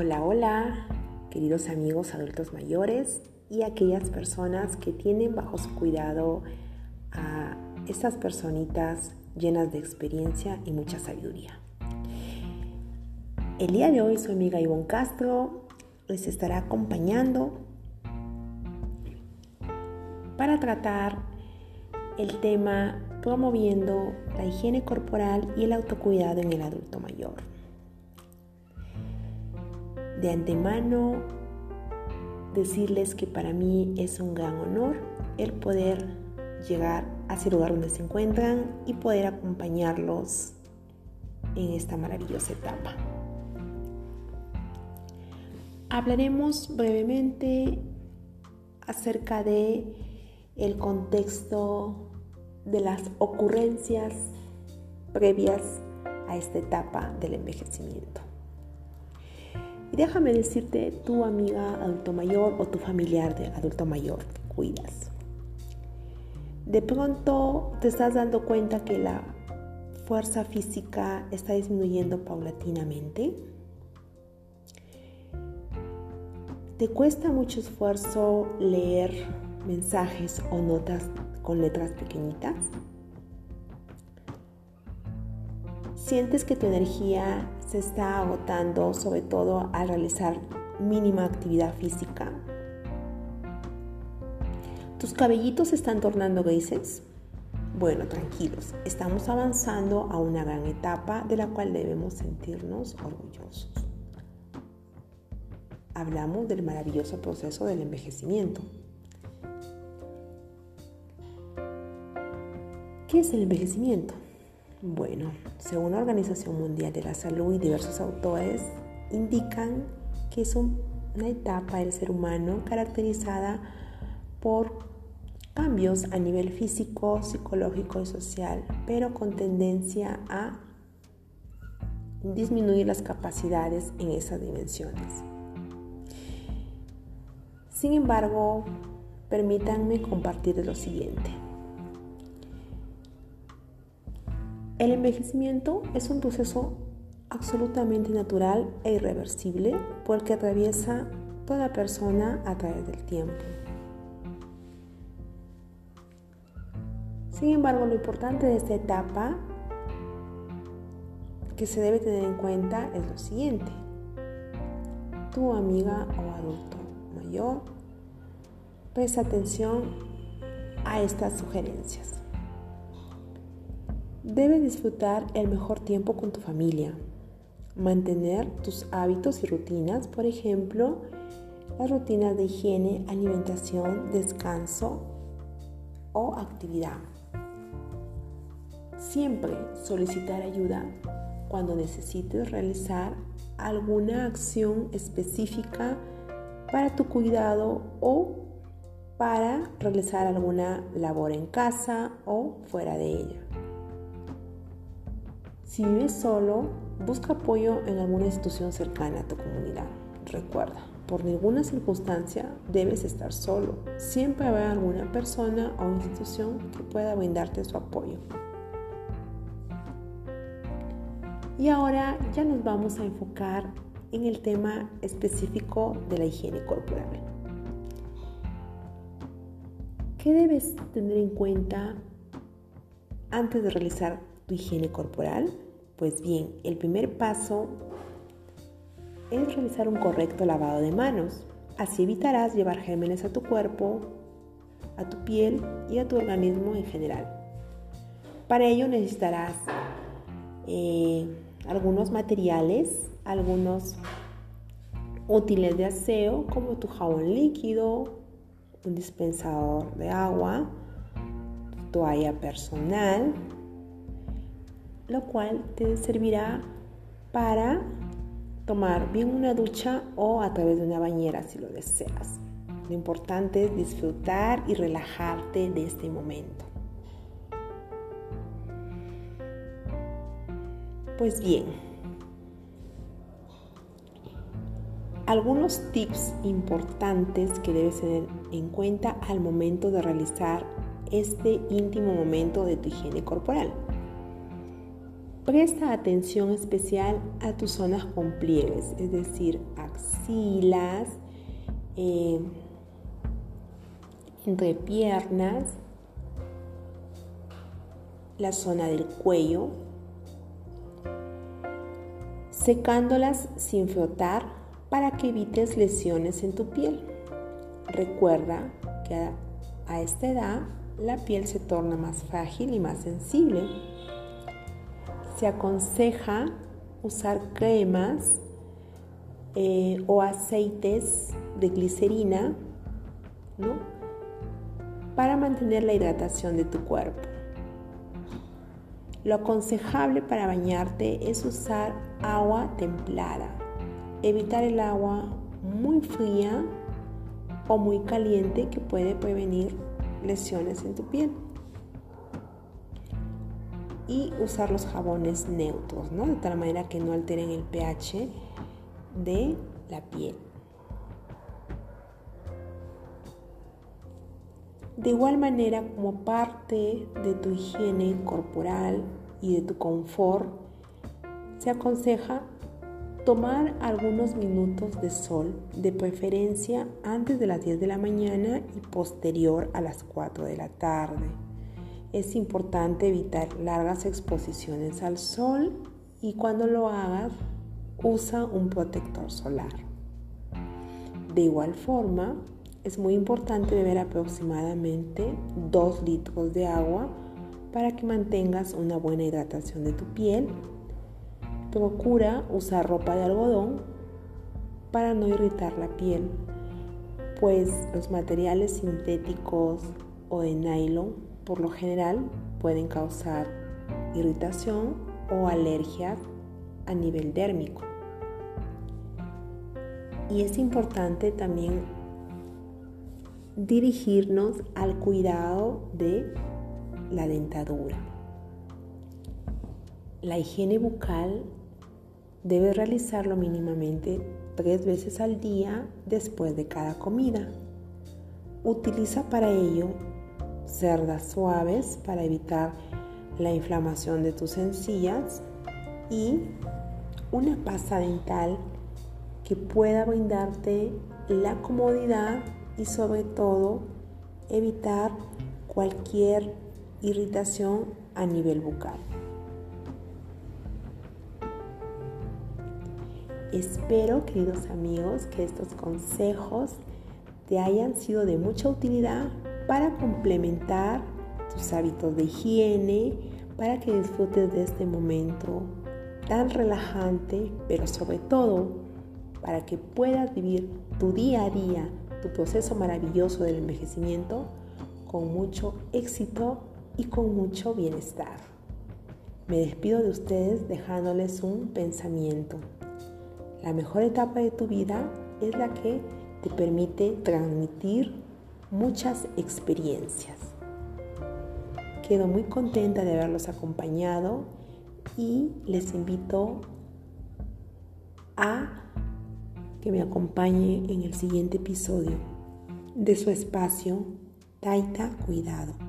Hola, hola, queridos amigos adultos mayores y aquellas personas que tienen bajo su cuidado a estas personitas llenas de experiencia y mucha sabiduría. El día de hoy su amiga Ivonne Castro les estará acompañando para tratar el tema promoviendo la higiene corporal y el autocuidado en el adulto mayor. De antemano, decirles que para mí es un gran honor el poder llegar a ese lugar donde se encuentran y poder acompañarlos en esta maravillosa etapa. Hablaremos brevemente acerca de el contexto de las ocurrencias previas a esta etapa del envejecimiento. Y déjame decirte, tu amiga adulto mayor o tu familiar de adulto mayor cuidas. De pronto te estás dando cuenta que la fuerza física está disminuyendo paulatinamente. ¿Te cuesta mucho esfuerzo leer mensajes o notas con letras pequeñitas? ¿Sientes que tu energía se está agotando sobre todo al realizar mínima actividad física? ¿Tus cabellitos se están tornando grises? Bueno, tranquilos, estamos avanzando a una gran etapa de la cual debemos sentirnos orgullosos. Hablamos del maravilloso proceso del envejecimiento. ¿Qué es el envejecimiento? Bueno, según la Organización Mundial de la Salud y diversos autores indican que es una etapa del ser humano caracterizada por cambios a nivel físico, psicológico y social, pero con tendencia a disminuir las capacidades en esas dimensiones. Sin embargo, permítanme compartir lo siguiente. El envejecimiento es un proceso absolutamente natural e irreversible porque atraviesa toda persona a través del tiempo. Sin embargo, lo importante de esta etapa que se debe tener en cuenta es lo siguiente. Tu amiga o adulto mayor, presta atención a estas sugerencias. Debes disfrutar el mejor tiempo con tu familia. Mantener tus hábitos y rutinas, por ejemplo, las rutinas de higiene, alimentación, descanso o actividad. Siempre solicitar ayuda cuando necesites realizar alguna acción específica para tu cuidado o para realizar alguna labor en casa o fuera de ella. Si vives solo, busca apoyo en alguna institución cercana a tu comunidad. Recuerda, por ninguna circunstancia debes estar solo. Siempre habrá alguna persona o institución que pueda brindarte su apoyo. Y ahora ya nos vamos a enfocar en el tema específico de la higiene corporal. ¿Qué debes tener en cuenta antes de realizar tu higiene corporal? Pues bien, el primer paso es realizar un correcto lavado de manos. Así evitarás llevar gérmenes a tu cuerpo, a tu piel y a tu organismo en general. Para ello necesitarás eh, algunos materiales, algunos útiles de aseo como tu jabón líquido, un dispensador de agua, toalla personal, lo cual te servirá para tomar bien una ducha o a través de una bañera si lo deseas. Lo importante es disfrutar y relajarte de este momento. Pues bien, algunos tips importantes que debes tener en cuenta al momento de realizar este íntimo momento de tu higiene corporal. Presta atención especial a tus zonas con pliegues, es decir, axilas, eh, entre piernas, la zona del cuello, secándolas sin frotar para que evites lesiones en tu piel. Recuerda que a esta edad la piel se torna más frágil y más sensible se aconseja usar cremas eh, o aceites de glicerina para mantener la hidratación de tu cuerpo. Lo aconsejable para bañarte es usar agua templada. Evitar el agua muy fría o muy caliente que puede prevenir lesiones en tu piel y usar los jabones neutros, ¿no? De tal manera que no alteren el pH de la piel. De igual manera, como parte de tu higiene corporal y de tu confort, se aconseja tomar algunos minutos de sol, de preferencia antes de las 10 de la mañana y posterior a las 4 de la tarde es importante evitar largas exposiciones al sol y cuando lo hagas usa un protector solar. De igual forma, es muy importante beber aproximadamente 2 litros de agua para que mantengas una buena hidratación de tu piel. Procura usar ropa de algodón para no irritar la piel, pues los materiales sintéticos o de nylon por lo general pueden causar irritación o alergia a nivel dérmico. Y es importante también dirigirnos al cuidado de la dentadura. La higiene bucal debe realizarlo mínimamente tres veces al día después de cada comida. Utiliza para ello cerdas suaves para evitar la inflamación de tus encías y una pasta dental que pueda brindarte la comodidad y sobre todo evitar cualquier irritación a nivel bucal. Espero, queridos amigos, que estos consejos te hayan sido de mucha utilidad para complementar tus hábitos de higiene, para que disfrutes de este momento tan relajante, pero sobre todo para que puedas vivir tu día a día, tu proceso maravilloso del envejecimiento con mucho éxito y con mucho bienestar. Me despido de ustedes dejándoles un pensamiento. La mejor etapa de tu vida es la que te permite transmitir muchas experiencias. Quedo muy contenta de haberlos acompañado y les invito a que me acompañe en el siguiente episodio de su espacio Taita Cuidado.